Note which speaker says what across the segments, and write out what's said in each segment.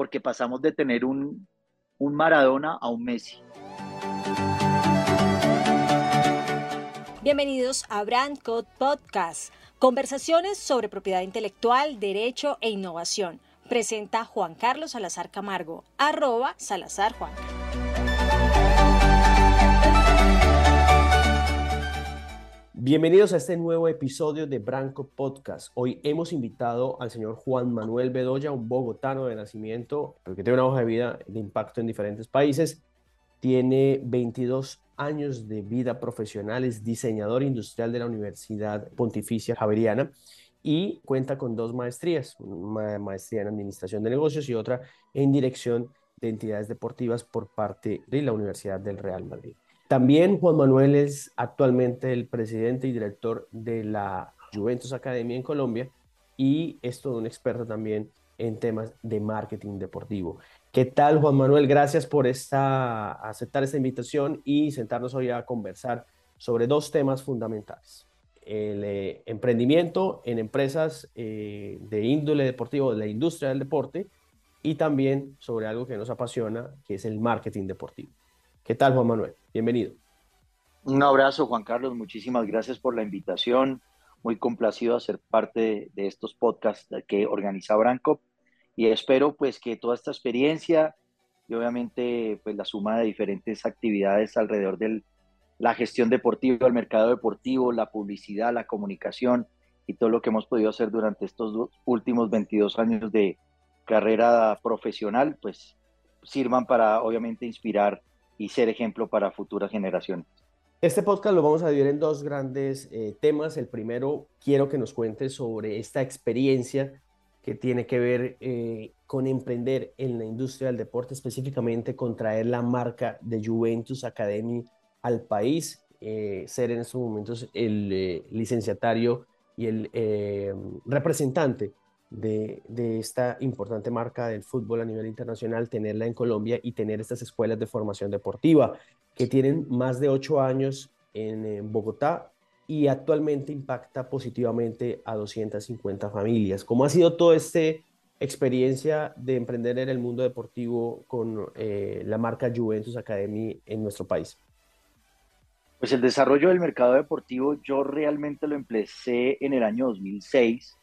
Speaker 1: porque pasamos de tener un, un Maradona a un Messi.
Speaker 2: Bienvenidos a Brand Code Podcast, conversaciones sobre propiedad intelectual, derecho e innovación. Presenta Juan Carlos Salazar Camargo, arroba Salazar Juan.
Speaker 3: Bienvenidos a este nuevo episodio de Branco Podcast. Hoy hemos invitado al señor Juan Manuel Bedoya, un bogotano de nacimiento, que tiene una hoja de vida de impacto en diferentes países. Tiene 22 años de vida profesional, es diseñador industrial de la Universidad Pontificia Javeriana y cuenta con dos maestrías, una maestría en administración de negocios y otra en dirección de entidades deportivas por parte de la Universidad del Real Madrid. También Juan Manuel es actualmente el presidente y director de la Juventus Academy en Colombia y es todo un experto también en temas de marketing deportivo. ¿Qué tal, Juan Manuel? Gracias por esta, aceptar esta invitación y sentarnos hoy a conversar sobre dos temas fundamentales. El eh, emprendimiento en empresas eh, de índole deportivo, de la industria del deporte, y también sobre algo que nos apasiona, que es el marketing deportivo. ¿Qué tal, Juan Manuel? Bienvenido.
Speaker 1: Un abrazo, Juan Carlos. Muchísimas gracias por la invitación. Muy complacido a ser parte de, estos podcasts que organiza Branco. Y espero pues que toda esta experiencia y obviamente pues la suma de diferentes actividades alrededor de la gestión deportiva, el mercado deportivo, la publicidad, la comunicación y todo lo que hemos podido hacer durante estos últimos 22 años de carrera profesional, pues sirvan para obviamente inspirar y ser ejemplo para futuras generaciones.
Speaker 3: Este podcast lo vamos a dividir en dos grandes eh, temas. El primero, quiero que nos cuentes sobre esta experiencia que tiene que ver eh, con emprender en la industria del deporte, específicamente con traer la marca de Juventus Academy al país, eh, ser en estos momentos el licenciatario y el representante de, esta importante marca del fútbol a nivel internacional, tenerla en Colombia y tener estas escuelas de formación deportiva que tienen más de ocho años en, Bogotá y actualmente impacta positivamente a 250 familias. ¿Cómo ha sido toda esta experiencia de emprender en el mundo deportivo con eh, la marca Juventus Academy en nuestro país?
Speaker 1: Pues el desarrollo del mercado deportivo yo realmente lo empecé en el año 2006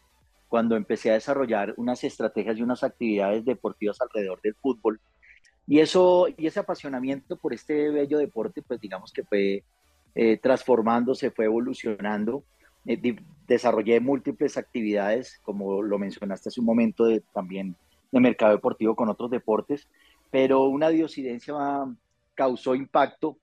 Speaker 1: cuando empecé a desarrollar unas estrategias y unas actividades deportivas alrededor del fútbol. Y eso y ese apasionamiento por este bello deporte, pues digamos que fue eh, transformándose, fue evolucionando. Eh, desarrollé múltiples actividades, como lo mencionaste hace un momento, de, también de mercado deportivo con otros deportes, pero una diosidencia causó impacto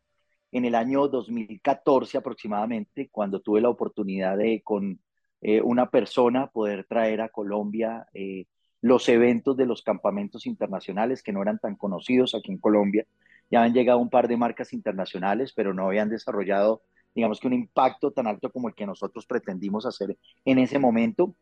Speaker 1: en el año 2014 aproximadamente, cuando tuve la oportunidad de, con eh, una persona poder traer a Colombia eh, los eventos de los campamentos internacionales que no eran tan conocidos aquí en Colombia. Ya han llegado un par de marcas internacionales, pero no habían desarrollado, digamos que un impacto tan alto como el que nosotros pretendimos hacer en ese momento.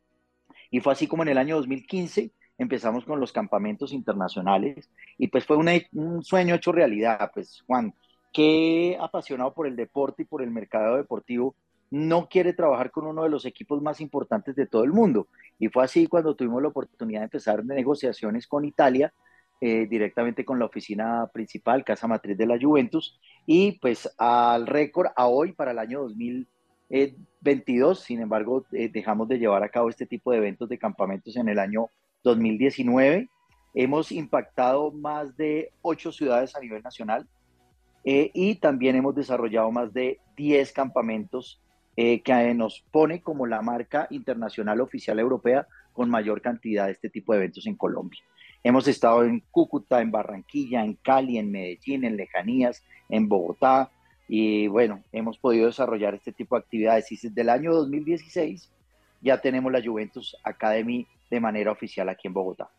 Speaker 1: Y fue así como en el año 2015 empezamos con los campamentos internacionales y pues fue un sueño hecho realidad. Pues Juan, qué apasionado por el deporte y por el mercado deportivo, no quiere trabajar con uno de los equipos más importantes de todo el mundo. Y fue así cuando tuvimos la oportunidad de empezar negociaciones con Italia, eh, directamente con la oficina principal, Casa Matriz de la Juventus, y pues al récord a hoy, para el año 2022, sin embargo, eh, dejamos de llevar a cabo este tipo de eventos de campamentos en el año 2019. Hemos impactado más de ocho ciudades a nivel nacional eh, y también hemos desarrollado más de 10 campamentos eh, que nos pone como la marca internacional oficial europea con mayor cantidad de este tipo de eventos en Colombia. Hemos estado en Cúcuta, en Barranquilla, en Cali, en Medellín, en Lejanías, en Bogotá, y bueno, hemos podido desarrollar este tipo de actividades. Y desde el año 2016 ya tenemos la Juventus Academy de manera oficial aquí en Bogotá.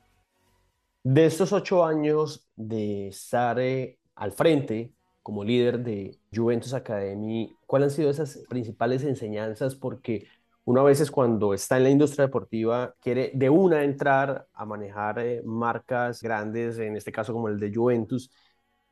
Speaker 3: De estos ocho años de estar eh, al frente como líder de Juventus Academy, ¿cuáles han sido esas principales enseñanzas? Porque uno a veces cuando está en la industria deportiva quiere de una entrar a manejar eh, marcas grandes, en este caso como el de Juventus,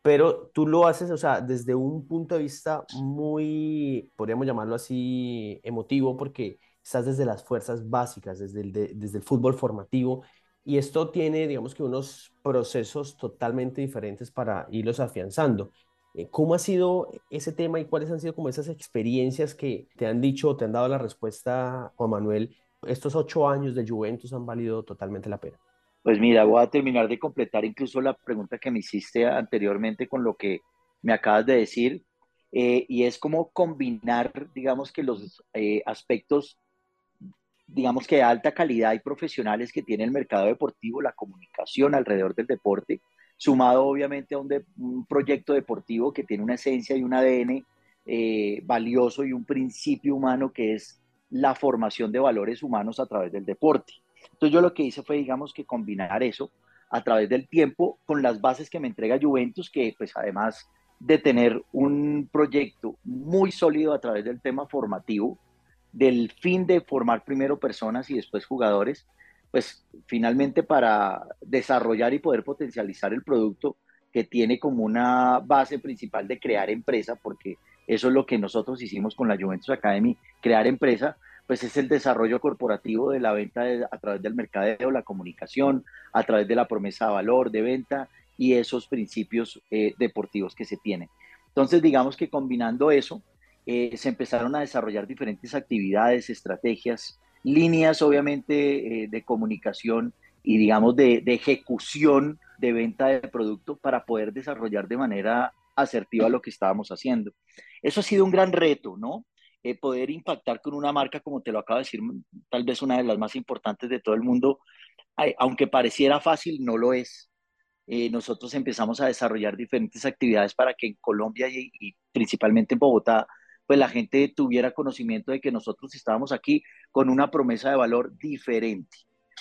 Speaker 3: pero tú lo haces, o sea, desde un punto de vista muy, podríamos llamarlo así, emotivo, porque estás desde las fuerzas básicas, desde el, desde el fútbol formativo, y esto tiene, digamos que unos procesos totalmente diferentes para irlos afianzando. Eh, ¿Cómo ha sido ese tema y cuáles han sido como esas experiencias que te han dicho o te han dado la respuesta, Juan Manuel? Estos ocho años de Juventus han valido totalmente la pena.
Speaker 1: Pues mira, voy a terminar de completar incluso la pregunta que me hiciste anteriormente con lo que me acabas de decir, eh, y es como combinar, digamos que los eh, aspectos, digamos que de alta calidad y profesionales que tiene el mercado deportivo, la comunicación alrededor del deporte, sumado obviamente a un, proyecto deportivo que tiene una esencia y un ADN eh, valioso y un principio humano que es la formación de valores humanos a través del deporte. Entonces yo lo que hice fue, digamos, que combinar eso a través del tiempo con las bases que me entrega Juventus, que pues además de tener un proyecto muy sólido a través del tema formativo, del fin de formar primero personas y después jugadores, pues finalmente para desarrollar y poder potencializar el producto que tiene como una base principal de crear empresa, porque eso es lo que nosotros hicimos con la Juventus Academy, crear empresa, pues es el desarrollo corporativo de la venta a través del mercadeo, la comunicación, a través de la promesa de valor, de venta y esos principios eh, deportivos que se tienen. Entonces, digamos que combinando eso, eh, se empezaron a desarrollar diferentes actividades, estrategias, líneas obviamente eh, de comunicación y digamos de, ejecución de venta de producto para poder desarrollar de manera asertiva lo que estábamos haciendo. Eso ha sido un gran reto, ¿no? Eh, poder impactar con una marca, como te lo acabo de decir, tal vez una de las más importantes de todo el mundo, aunque pareciera fácil, no lo es. Eh, nosotros empezamos a desarrollar diferentes actividades para que en Colombia y, principalmente en Bogotá, pues la gente tuviera conocimiento de que nosotros estábamos aquí con una promesa de valor diferente.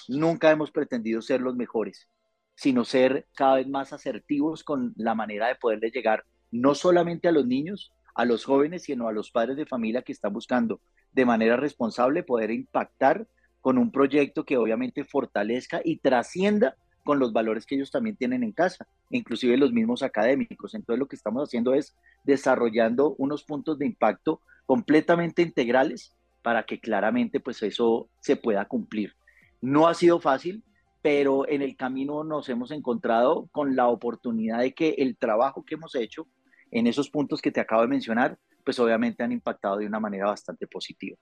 Speaker 1: Nunca hemos pretendido ser los mejores, sino ser cada vez más asertivos con la manera de poderle llegar no solamente a los niños, a los jóvenes, sino a los padres de familia que están buscando de manera responsable poder impactar con un proyecto que obviamente fortalezca y trascienda con los valores que ellos también tienen en casa, inclusive los mismos académicos. Entonces lo que estamos haciendo es desarrollando unos puntos de impacto completamente integrales para que claramente pues eso se pueda cumplir. No ha sido fácil, pero en el camino nos hemos encontrado con la oportunidad de que el trabajo que hemos hecho en esos puntos que te acabo de mencionar, pues obviamente han impactado de una manera bastante positiva.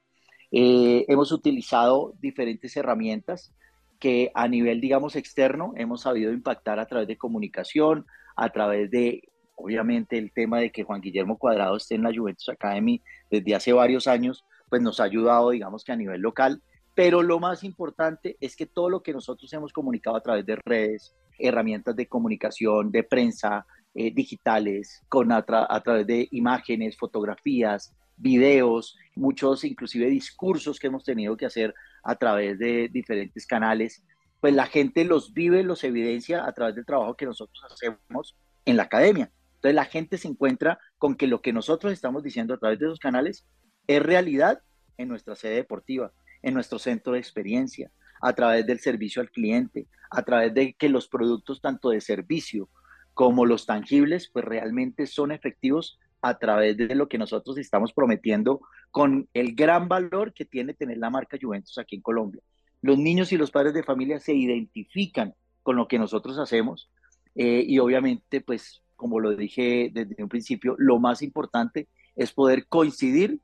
Speaker 1: Eh, hemos utilizado diferentes herramientas que a nivel, digamos, externo hemos sabido impactar a través de comunicación, a través de, obviamente, el tema de que Juan Guillermo Cuadrado esté en la Juventus Academy desde hace varios años, pues nos ha ayudado, digamos que a nivel local. Pero lo más importante es que todo lo que nosotros hemos comunicado a través de redes, herramientas de comunicación, de prensa, eh, digitales, con a, través de imágenes, fotografías, videos, muchos inclusive discursos que hemos tenido que hacer a través de diferentes canales, pues la gente los vive, los evidencia a través del trabajo que nosotros hacemos en la academia. Entonces la gente se encuentra con que lo que nosotros estamos diciendo a través de esos canales es realidad en nuestra sede deportiva, en nuestro centro de experiencia, a través del servicio al cliente, a través de que los productos tanto de servicio como los tangibles, pues realmente son efectivos a través de lo que nosotros estamos prometiendo con el gran valor que tiene tener la marca Juventus aquí en Colombia. Los niños y los padres de familia se identifican con lo que nosotros hacemos eh, y obviamente, pues como lo dije desde un principio, lo más importante es poder coincidir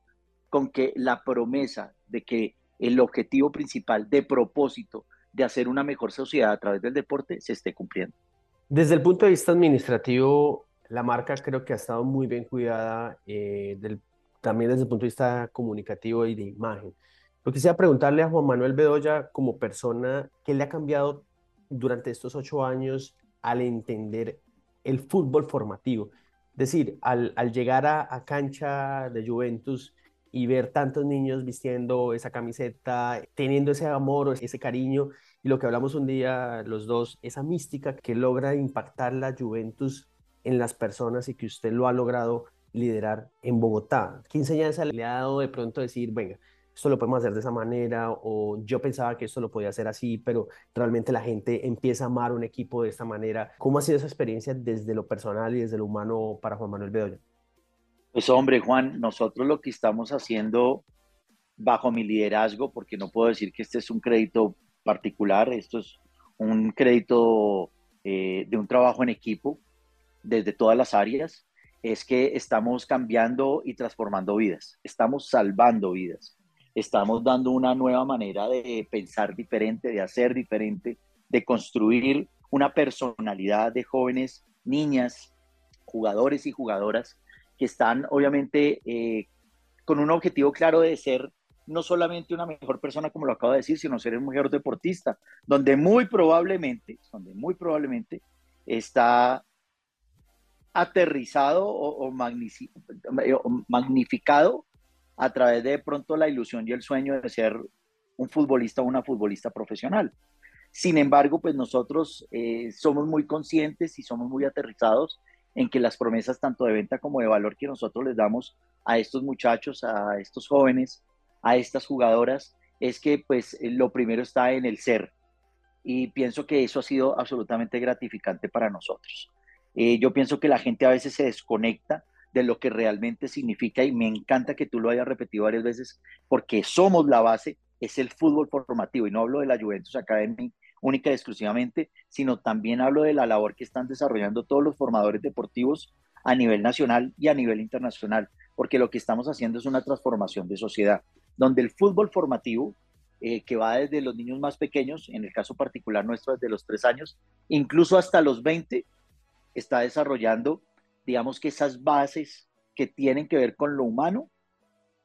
Speaker 1: con que la promesa de que el objetivo principal de propósito de hacer una mejor sociedad a través del deporte se esté cumpliendo.
Speaker 3: Desde el punto de vista administrativo, la marca creo que ha estado muy bien cuidada, eh, también desde el punto de vista comunicativo y de imagen. Lo quisiera preguntarle a Juan Manuel Bedoya como persona, ¿qué le ha cambiado durante estos ocho años al entender el fútbol formativo? Es decir, al, llegar a, cancha de Juventus y ver tantos niños vistiendo esa camiseta, teniendo ese amor, ese cariño, y lo que hablamos un día los dos, esa mística que logra impactar la Juventus en las personas y que usted lo ha logrado liderar en Bogotá. ¿Qué enseñanza le ha dado de pronto decir, venga, esto lo podemos hacer de esa manera o yo pensaba que esto lo podía hacer así, pero realmente la gente empieza a amar un equipo de esta manera? ¿Cómo ha sido esa experiencia desde lo personal y desde lo humano para Juan Manuel Bedoya?
Speaker 1: Pues hombre, Juan, nosotros lo que estamos haciendo bajo mi liderazgo, porque no puedo decir que este es un crédito particular, esto es un crédito eh, de un trabajo en equipo desde todas las áreas, es que estamos cambiando y transformando vidas, estamos salvando vidas, estamos dando una nueva manera de pensar diferente, de hacer diferente, de construir una personalidad de jóvenes, niñas, jugadores y jugadoras que están obviamente eh, con un objetivo claro de ser no solamente una mejor persona, como lo acabo de decir, sino ser un mejor deportista, donde muy probablemente, donde muy probablemente está aterrizado o, magnificado a través de, pronto la ilusión y el sueño de ser un futbolista o una futbolista profesional. Sin embargo, pues nosotros eh, somos muy conscientes y somos muy aterrizados en que las promesas tanto de venta como de valor que nosotros les damos a estos muchachos, a estos jóvenes, a estas jugadoras, es que pues lo primero está en el ser. Y pienso que eso ha sido absolutamente gratificante para nosotros. Eh, yo pienso que la gente a veces se desconecta de lo que realmente significa y me encanta que tú lo hayas repetido varias veces porque somos la base, es el fútbol formativo. Y no hablo de la Juventus Academy única y exclusivamente, sino también hablo de la labor que están desarrollando todos los formadores deportivos a nivel nacional y a nivel internacional, porque lo que estamos haciendo es una transformación de sociedad, donde el fútbol formativo, eh, que va desde los niños más pequeños, en el caso particular nuestro desde los tres años, incluso hasta los 20, está desarrollando, digamos que esas bases que tienen que ver con lo humano,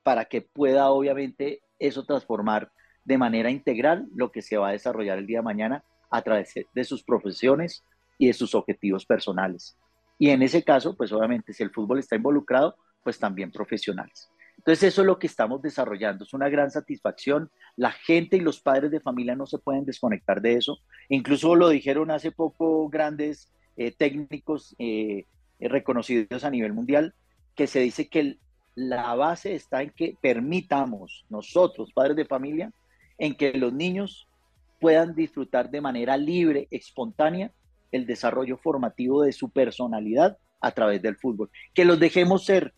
Speaker 1: para que pueda obviamente eso transformar de manera integral lo que se va a desarrollar el día de mañana a través de sus profesiones y de sus objetivos personales. Y en ese caso, pues obviamente si el fútbol está involucrado, pues también profesionales. Entonces eso es lo que estamos desarrollando, es una gran satisfacción. La gente y los padres de familia no se pueden desconectar de eso. Incluso lo dijeron hace poco grandes eh, técnicos eh, reconocidos a nivel mundial, que se dice que la base está en que permitamos nosotros, padres de familia, en que los niños puedan disfrutar de manera libre, espontánea, el desarrollo formativo de su personalidad a través del fútbol. Que los dejemos ser,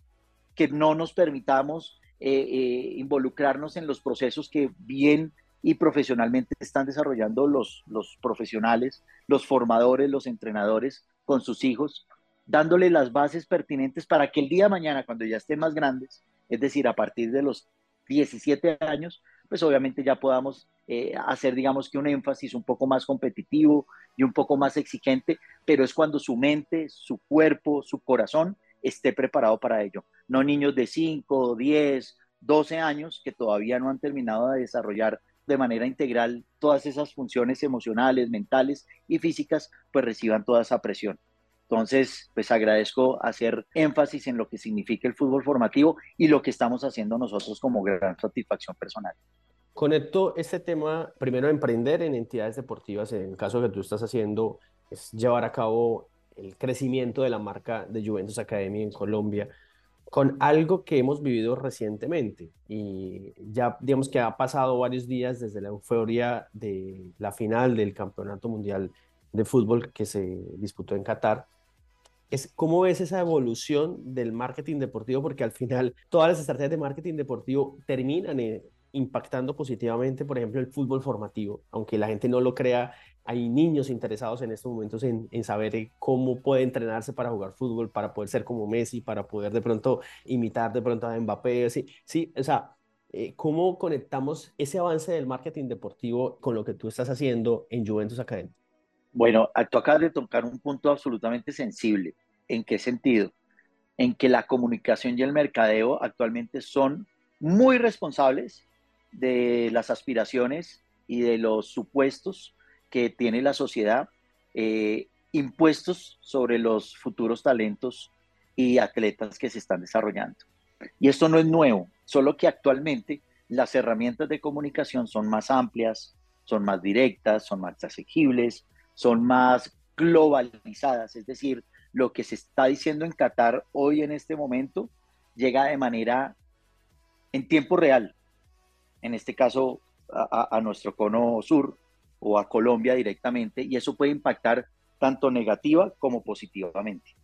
Speaker 1: que no nos permitamos eh, involucrarnos en los procesos que bien y profesionalmente están desarrollando los, los profesionales, los formadores, los entrenadores con sus hijos, dándole las bases pertinentes para que el día de mañana, cuando ya estén más grandes, es decir, a partir de los 17 años, pues obviamente ya podamos eh, hacer, digamos que un énfasis un poco más competitivo y un poco más exigente, pero es cuando su mente, su cuerpo, su corazón esté preparado para ello. No niños de 5, 10, 12 años que todavía no han terminado de desarrollar de manera integral todas esas funciones emocionales, mentales y físicas, pues reciban toda esa presión. Entonces, pues agradezco hacer énfasis en lo que significa el fútbol formativo y lo que estamos haciendo nosotros como gran satisfacción personal.
Speaker 3: Conecto este tema, primero, emprender en entidades deportivas, en el caso que tú estás haciendo, es llevar a cabo el crecimiento de la marca de Juventus Academy en Colombia, con algo que hemos vivido recientemente. Y ya, digamos que ha pasado varios días desde la euforia de la final del Campeonato Mundial de Fútbol que se disputó en Qatar es cómo ves esa evolución del marketing deportivo, porque al final todas las estrategias de marketing deportivo terminan eh, impactando positivamente, por ejemplo, el fútbol formativo, aunque la gente no lo crea, hay niños interesados en estos momentos en, saber eh, cómo puede entrenarse para jugar fútbol, para poder ser como Messi, para poder de pronto imitar de pronto a Mbappé, sí, sí, o sea, eh, ¿cómo conectamos ese avance del marketing deportivo con lo que tú estás haciendo en Juventus Academy?
Speaker 1: Bueno, tú acabas de tocar un punto absolutamente sensible. ¿En qué sentido? En que la comunicación y el mercadeo actualmente son muy responsables de las aspiraciones y de los supuestos que tiene la sociedad eh, impuestos sobre los futuros talentos y atletas que se están desarrollando. Y esto no es nuevo, solo que actualmente las herramientas de comunicación son más amplias, son más directas, son más asequibles, son más globalizadas, es decir, lo que se está diciendo en Qatar hoy en este momento llega de manera en tiempo real, en este caso a, nuestro cono sur o a Colombia directamente, y eso puede impactar tanto negativa como positivamente.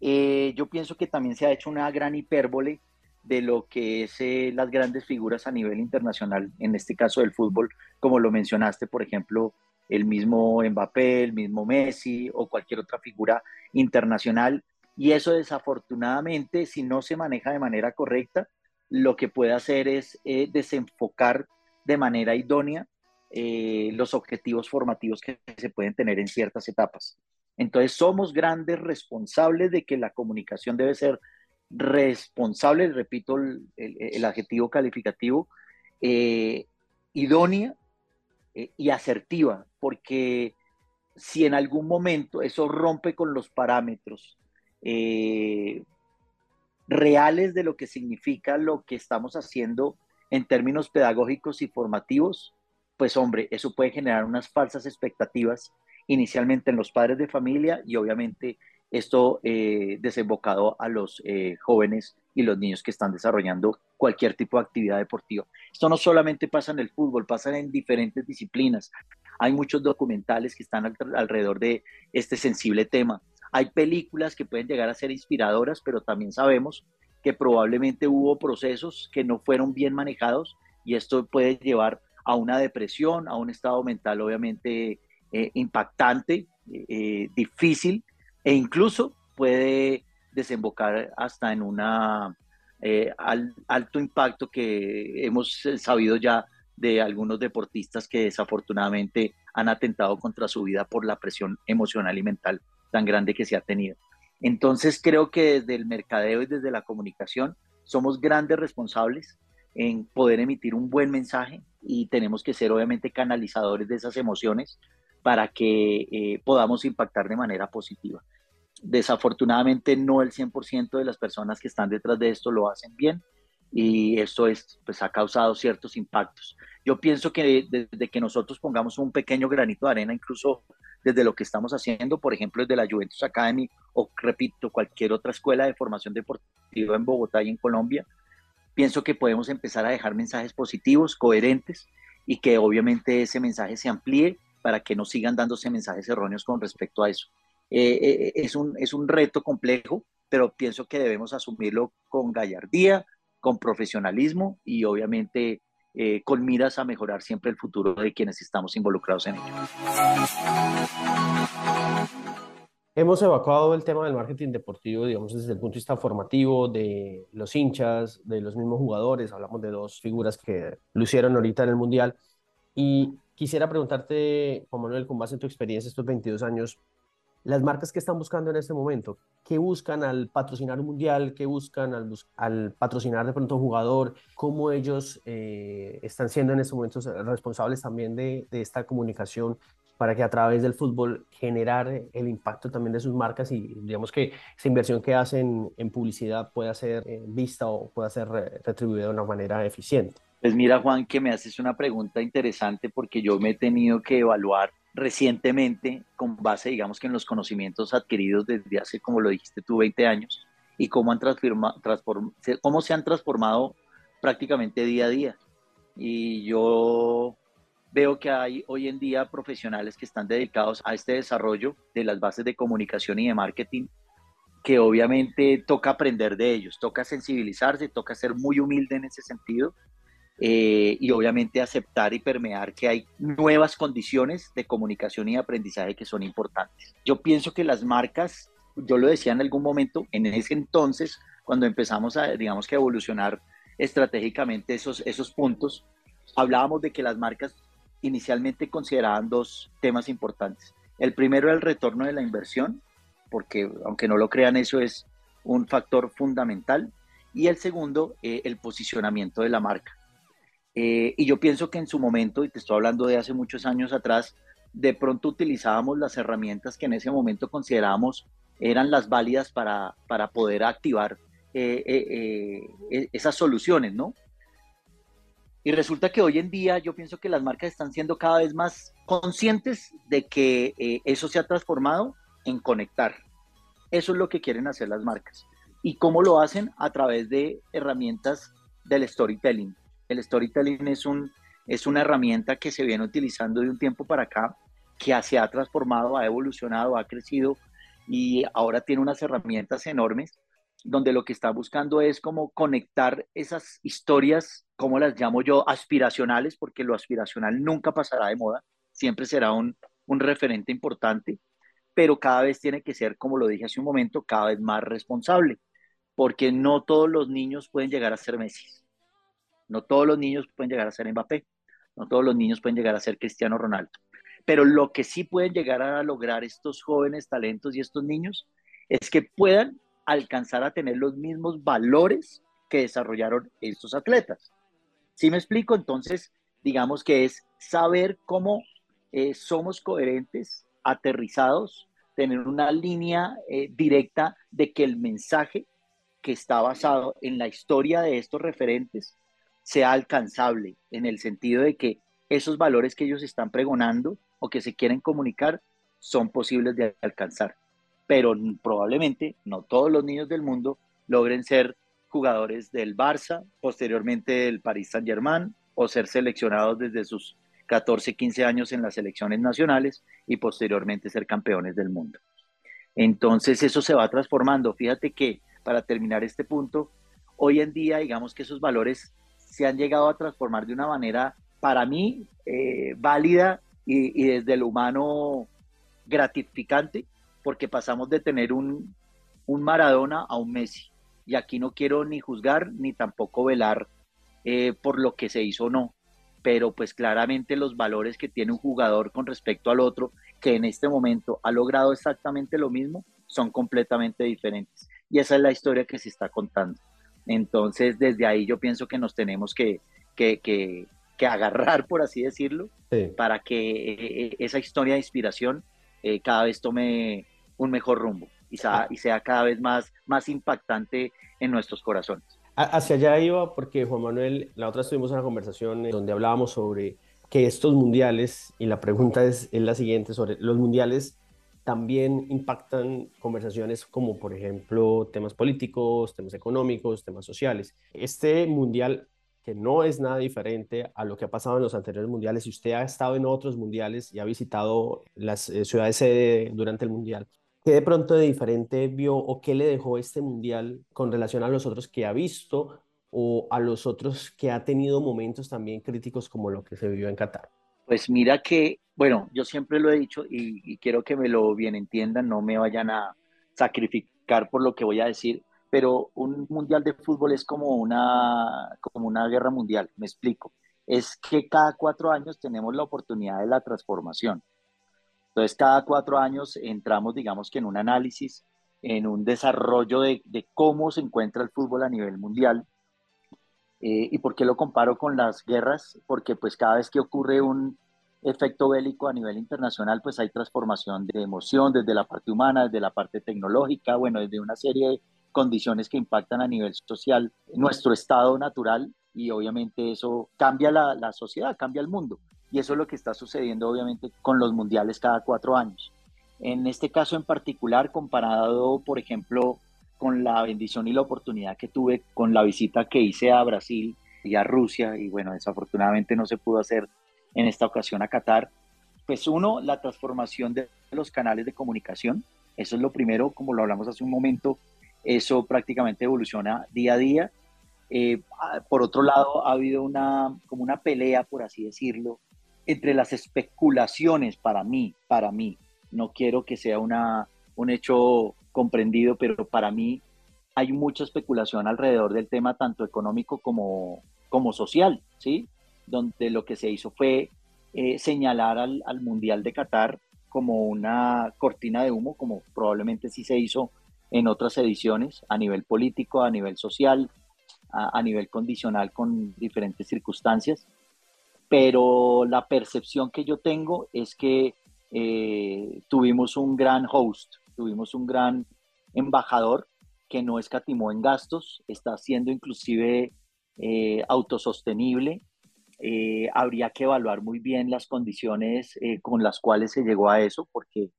Speaker 1: Eh, yo pienso que también se ha hecho una gran hipérbole de lo que es eh, las grandes figuras a nivel internacional, en este caso del fútbol, como lo mencionaste, por ejemplo, el mismo Mbappé, el mismo Messi o cualquier otra figura internacional. Y eso desafortunadamente, si no se maneja de manera correcta, lo que puede hacer es eh, desenfocar de manera idónea eh, los objetivos formativos que se pueden tener en ciertas etapas. Entonces somos grandes responsables de que la comunicación debe ser responsable, repito el, adjetivo calificativo, eh, idónea eh, y asertiva, porque si en algún momento eso rompe con los parámetros eh, reales de lo que significa lo que estamos haciendo en términos pedagógicos y formativos, pues hombre, eso puede generar unas falsas expectativas inicialmente en los padres de familia y obviamente esto eh, desembocado a los eh, jóvenes y los niños que están desarrollando cualquier tipo de actividad deportiva. Esto no solamente pasa en el fútbol, pasa en diferentes disciplinas. Hay muchos documentales que están alrededor de este sensible tema. Hay películas que pueden llegar a ser inspiradoras, pero también sabemos que probablemente hubo procesos que no fueron bien manejados y esto puede llevar a una depresión, a un estado mental obviamente eh, impactante, eh, difícil e incluso puede desembocar hasta en un eh, alto impacto que hemos sabido ya de algunos deportistas que desafortunadamente han atentado contra su vida por la presión emocional y mental tan grande que se ha tenido. Entonces creo que desde el mercadeo y desde la comunicación somos grandes responsables en poder emitir un buen mensaje y tenemos que ser obviamente canalizadores de esas emociones para que eh, podamos impactar de manera positiva. Desafortunadamente no el 100% de las personas que están detrás de esto lo hacen bien y esto es, pues, ha causado ciertos impactos. Yo pienso que desde que nosotros pongamos un pequeño granito de arena, incluso desde lo que estamos haciendo, por ejemplo, desde la Juventus Academy o, repito, cualquier otra escuela de formación deportiva en Bogotá y en Colombia, pienso que podemos empezar a dejar mensajes positivos, coherentes y que obviamente ese mensaje se amplíe para que no sigan dándose mensajes erróneos con respecto a eso. Eh, eh, es, un, es un reto complejo, pero pienso que debemos asumirlo con gallardía, con profesionalismo y obviamente eh, con miras a mejorar siempre el futuro de quienes estamos involucrados en ello.
Speaker 3: Hemos evacuado el tema del marketing deportivo, digamos, desde el punto de vista formativo, de los hinchas, de los mismos jugadores. Hablamos de dos figuras que lucieron ahorita en el Mundial. Y quisiera preguntarte, Juan Manuel, con base en tu experiencia estos 22 años, las marcas que están buscando en este momento, ¿qué buscan al patrocinar un mundial? ¿Qué buscan al, al patrocinar de pronto un jugador? ¿Cómo ellos eh, están siendo en estos momentos responsables también de, de, esta comunicación para que a través del fútbol generar el impacto también de sus marcas y digamos que esa inversión que hacen en publicidad pueda ser eh, vista o pueda ser retribuida de una manera eficiente?
Speaker 1: Pues mira, Juan, que me haces una pregunta interesante porque yo me he tenido que evaluar recientemente con base, digamos que en los conocimientos adquiridos desde hace, como lo dijiste tú, 20 años, y cómo, han cómo se han transformado prácticamente día a día. Y yo veo que hay hoy en día profesionales que están dedicados a este desarrollo de las bases de comunicación y de marketing, que obviamente toca aprender de ellos, toca sensibilizarse, toca ser muy humilde en ese sentido eh, y obviamente aceptar y permear que hay nuevas condiciones de comunicación y aprendizaje que son importantes. Yo pienso que las marcas, yo lo decía en algún momento, en ese entonces, cuando empezamos a, digamos que evolucionar estratégicamente esos, esos puntos, hablábamos de que las marcas inicialmente consideraban dos temas importantes. El primero, el retorno de la inversión, porque aunque no lo crean, eso es un factor fundamental. Y el segundo, eh, el posicionamiento de la marca. Eh, y yo pienso que en su momento, y te estoy hablando de hace muchos años atrás, de pronto utilizábamos las herramientas que en ese momento considerábamos eran las válidas para, para poder activar eh, eh, esas soluciones, ¿no? Y resulta que hoy en día yo pienso que las marcas están siendo cada vez más conscientes de que eso se ha transformado en conectar. Eso es lo que quieren hacer las marcas. ¿Y cómo lo hacen? A través de herramientas del storytelling. El storytelling es, un, es una herramienta que se viene utilizando de un tiempo para acá, que se ha transformado, ha evolucionado, ha crecido y ahora tiene unas herramientas enormes donde lo que está buscando es como conectar esas historias, como las llamo yo, aspiracionales, porque lo aspiracional nunca pasará de moda, siempre será un, un referente importante, pero cada vez tiene que ser, como lo dije hace un momento, cada vez más responsable, porque no todos los niños pueden llegar a ser Messi, no todos los niños pueden llegar a ser Mbappé, no todos los niños pueden llegar a ser Cristiano Ronaldo, pero lo que sí pueden llegar a lograr estos jóvenes talentos y estos niños es que puedan alcanzar a tener los mismos valores que desarrollaron estos atletas. ¿Sí me explico? Entonces, digamos que es saber cómo eh, somos coherentes, aterrizados, tener una línea eh, directa de que el mensaje que está basado en la historia de estos referentes sea alcanzable, en el sentido de que esos valores que ellos están pregonando o que se quieren comunicar son posibles de alcanzar. Pero probablemente no todos los niños del mundo logren ser jugadores del Barça, posteriormente del Paris Saint-Germain, o ser seleccionados desde sus 14, 15 años en las selecciones nacionales y posteriormente ser campeones del mundo. Entonces eso se va transformando. Fíjate que para terminar este punto, hoy en día digamos que esos valores se han llegado a transformar de una manera para mí eh, válida y, y, desde lo humano gratificante, porque pasamos de tener un, un Maradona a un Messi. Y aquí no quiero ni juzgar ni tampoco velar eh, por lo que se hizo o no, pero pues claramente los valores que tiene un jugador con respecto al otro, que en este momento ha logrado exactamente lo mismo, son completamente diferentes. Y esa es la historia que se está contando. Entonces, desde ahí yo pienso que nos tenemos que, que, que, que agarrar, por así decirlo, sí. para que eh, esa historia de inspiración eh, cada vez tome un mejor rumbo y sea, cada vez más, más impactante en nuestros corazones.
Speaker 3: Hacia allá iba porque Juan Manuel, la otra tuvimos una conversación donde hablábamos sobre que estos mundiales, y la pregunta es, es la siguiente, sobre los mundiales también impactan conversaciones como por ejemplo temas políticos, temas económicos, temas sociales. Este mundial que no es nada diferente a lo que ha pasado en los anteriores mundiales, si usted ha estado en otros mundiales y ha visitado las eh, ciudades durante el mundial, ¿Qué de pronto de diferente vio o qué le dejó este mundial con relación a los otros que ha visto o a los otros que ha tenido momentos también críticos como lo que se vivió en Qatar?
Speaker 1: Pues mira que, bueno, yo siempre lo he dicho y, quiero que me lo bien entiendan, no me vayan a sacrificar por lo que voy a decir, pero un mundial de fútbol es como una, como una guerra mundial, me explico. Es que cada cuatro años tenemos la oportunidad de la transformación. Entonces, cada cuatro años entramos, digamos que en un análisis, en un desarrollo de, cómo se encuentra el fútbol a nivel mundial. Eh, ¿Y por qué lo comparo con las guerras? Porque pues cada vez que ocurre un efecto bélico a nivel internacional, pues hay transformación de emoción desde la parte humana, desde la parte tecnológica, bueno, desde una serie de condiciones que impactan a nivel social nuestro estado natural y obviamente eso cambia la sociedad, cambia el mundo. Y eso es lo que está sucediendo obviamente con los mundiales cada cuatro años. En este caso en particular, comparado, por ejemplo, con la bendición y la oportunidad que tuve con la visita que hice a Brasil y a Rusia, y bueno, desafortunadamente no se pudo hacer en esta ocasión a Qatar, pues uno, la transformación de los canales de comunicación, eso es lo primero, como lo hablamos hace un momento, eso prácticamente evoluciona día a día. Eh, por otro lado, ha habido una, como una pelea, por así decirlo, entre las especulaciones para mí, para mí, no quiero que sea una, un hecho comprendido, pero para mí hay mucha especulación alrededor del tema tanto económico como, como social, ¿sí? Donde lo que se hizo fue eh, señalar al, al, Mundial de Qatar como una cortina de humo, como probablemente sí se hizo en otras ediciones, a nivel político, a nivel social, a, a nivel condicional con diferentes circunstancias pero la percepción que yo tengo es que eh, tuvimos un gran host, tuvimos un gran embajador que no escatimó en gastos, está siendo inclusive eh, autosostenible. Eh, habría que evaluar muy bien las condiciones eh, con las cuales se llegó a eso, porque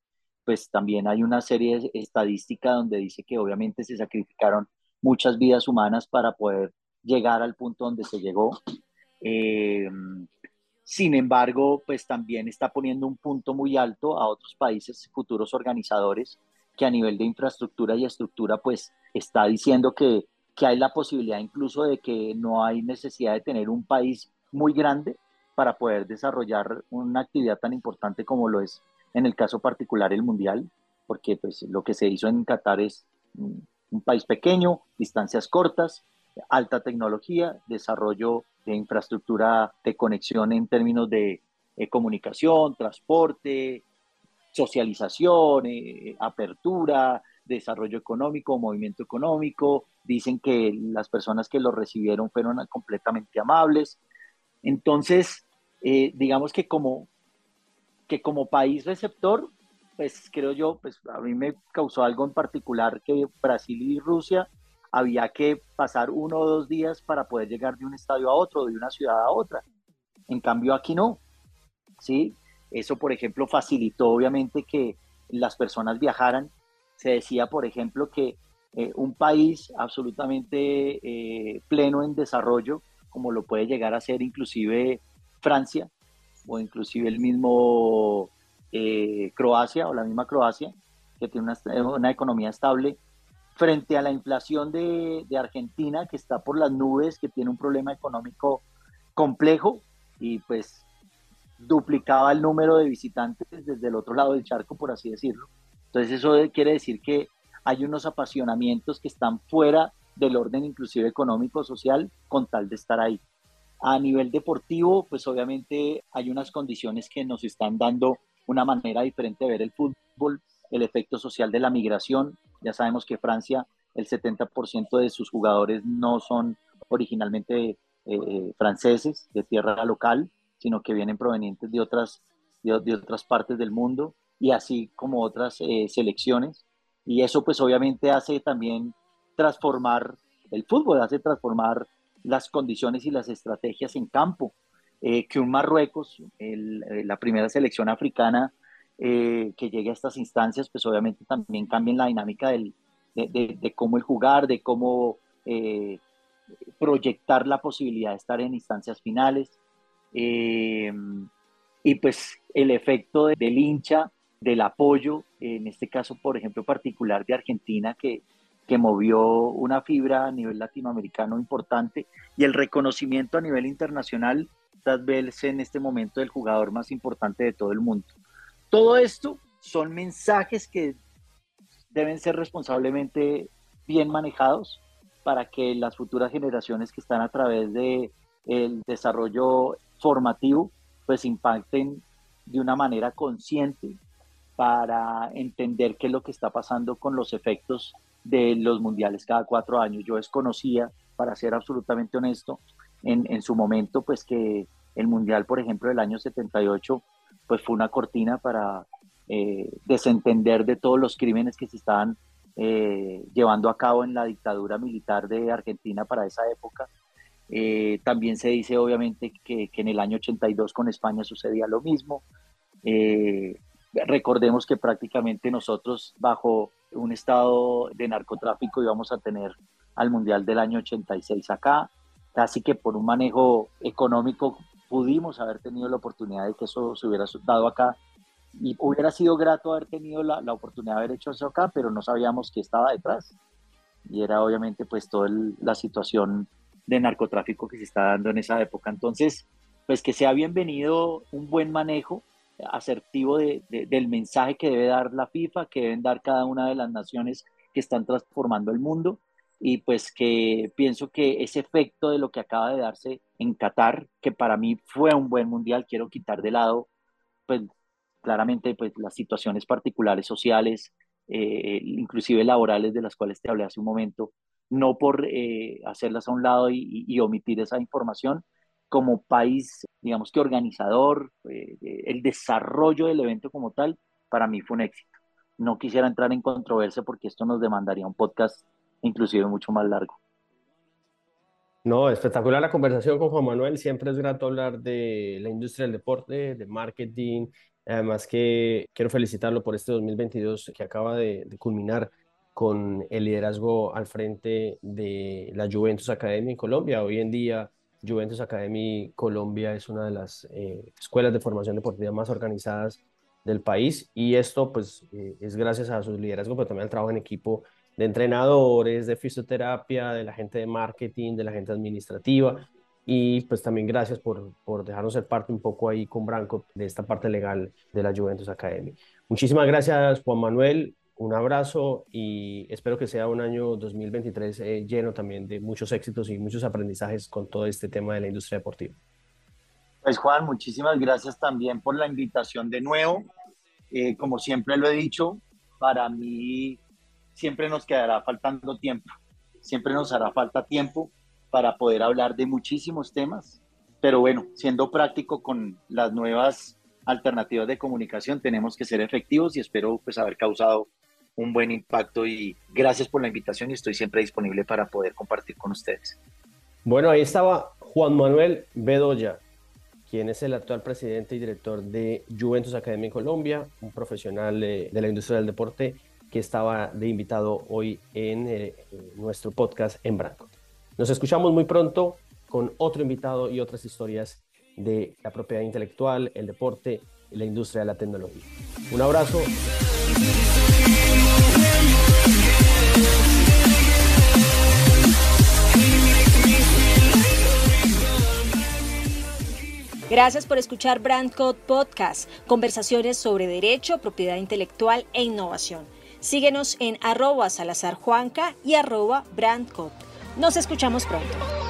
Speaker 1: pues también hay una serie de estadística donde dice que obviamente se sacrificaron muchas vidas humanas para poder llegar al punto donde se llegó. Eh, sin embargo, pues también está poniendo un punto muy alto a otros países futuros organizadores que a nivel de infraestructura y estructura, pues está diciendo que, que hay la posibilidad incluso de que no hay necesidad de tener un país muy grande para poder desarrollar una actividad tan importante como lo es en el caso particular el Mundial, porque pues lo que se hizo en Qatar es un país pequeño, distancias cortas, alta tecnología, desarrollo de infraestructura de conexión en términos de eh, comunicación, transporte, socialización, eh, apertura, desarrollo económico, movimiento económico. Dicen que las personas que lo recibieron fueron completamente amables. Entonces, eh, digamos que como, que como país receptor, pues creo yo, pues a mí me causó algo en particular que Brasil y Rusia había que pasar uno o dos días para poder llegar de un estadio a otro, de una ciudad a otra. En cambio aquí no, ¿sí? Eso, por ejemplo, facilitó obviamente que las personas viajaran. Se decía, por ejemplo, que eh, un país absolutamente eh, pleno en desarrollo, como lo puede llegar a ser inclusive Francia o inclusive el mismo eh, Croacia o la misma Croacia, que tiene una, economía estable, frente a la inflación de, Argentina, que está por las nubes, que tiene un problema económico complejo y pues duplicaba el número de visitantes desde el otro lado del charco, por así decirlo. Entonces eso quiere decir que hay unos apasionamientos que están fuera del orden inclusive económico, social, con tal de estar ahí. A nivel deportivo, pues obviamente hay unas condiciones que nos están dando una manera diferente de ver el fútbol, el efecto social de la migración. Ya sabemos que Francia, el 70% de sus jugadores no son originalmente eh, franceses de tierra local, sino que vienen provenientes de otras, de, otras partes del mundo y así como otras eh, selecciones. Y eso pues obviamente hace también transformar el fútbol, hace transformar las condiciones y las estrategias en campo. Eh, que un Marruecos, eh, la primera selección africana eh, que llegue a estas instancias, pues obviamente también cambien la dinámica del, de, cómo el jugar, de cómo proyectar la posibilidad de estar en instancias finales. y pues el efecto del hincha, del apoyo, en este caso, por ejemplo, particular de Argentina, que, que movió una fibra a nivel latinoamericano importante y el reconocimiento a nivel internacional vez en este momento el jugador más importante de todo el mundo. Todo esto son mensajes que deben ser responsablemente bien manejados para que las futuras generaciones que están a través de el desarrollo formativo pues impacten de una manera consciente para entender qué es lo que está pasando con los efectos de los mundiales cada cuatro años. Yo desconocía, para ser absolutamente honesto, en, en su momento, pues que el Mundial, por ejemplo, del año 78, pues fue una cortina para eh, desentender de todos los crímenes que se estaban eh, llevando a cabo en la dictadura militar de Argentina para esa época. Eh, también se dice, obviamente, que, que, en el año 82 con España sucedía lo mismo. recordemos que prácticamente nosotros, bajo un estado de narcotráfico, íbamos a tener al Mundial del año 86 acá, casi que por un manejo económico pudimos haber tenido la oportunidad de que eso se hubiera dado acá y hubiera sido grato haber tenido la, la oportunidad de haber hecho eso acá, pero no sabíamos qué estaba detrás. Y era obviamente pues toda la situación de narcotráfico que se está dando en esa época. Entonces, pues que sea bienvenido un buen manejo asertivo de, del mensaje que debe dar la FIFA, que deben dar cada una de las naciones que están transformando el mundo y pues que pienso que ese efecto de lo que acaba de darse en Qatar, que para mí fue un buen mundial, quiero quitar de lado, pues claramente pues las situaciones particulares sociales, eh, inclusive laborales de las cuales te hablé hace un momento, no por eh, hacerlas a un lado y, omitir esa información, como país, digamos que organizador, eh, el desarrollo del evento como tal, para mí fue un éxito. No quisiera entrar en controversia porque esto nos demandaría un podcast inclusive mucho más largo.
Speaker 3: No, espectacular la conversación con Juan Manuel. Siempre es grato hablar de la industria del deporte, de marketing. Además que quiero felicitarlo por este 2022 que acaba de, culminar con el liderazgo al frente de la Juventus Academy en Colombia. Hoy en día Juventus Academy Colombia es una de las eh, escuelas de formación deportiva más organizadas del país y esto pues eh, es gracias a su liderazgo, pero también al trabajo en equipo de entrenadores, de fisioterapia, de la gente de marketing, de la gente administrativa. y pues también gracias por, por dejarnos ser parte un poco ahí con Branco de esta parte legal de la Juventus Academy. Muchísimas gracias Juan Manuel, un abrazo y espero que sea un año 2023 eh, lleno también de muchos éxitos y muchos aprendizajes con todo este tema de la industria deportiva.
Speaker 1: Pues Juan, muchísimas gracias también por la invitación de nuevo. Eh, como siempre lo he dicho, para mí siempre nos quedará faltando tiempo, siempre nos hará falta tiempo para poder hablar de muchísimos temas, pero bueno, siendo práctico con las nuevas alternativas de comunicación, tenemos que ser efectivos y espero pues haber causado un buen impacto y gracias por la invitación y estoy siempre disponible para poder compartir con ustedes.
Speaker 3: Bueno, ahí estaba Juan Manuel Bedoya, quien es el actual presidente y director de Juventus Academy en Colombia, un profesional de, la industria del deporte que estaba de invitado hoy en eh, nuestro podcast en Branco. Nos escuchamos muy pronto con otro invitado y otras historias de la propiedad intelectual, el deporte y la industria de la tecnología. Un abrazo.
Speaker 2: Gracias por escuchar Brandcode Podcast, conversaciones sobre derecho, propiedad intelectual e innovación. Síguenos en arroba salazarjuanca y arroba brandcode. Nos escuchamos pronto.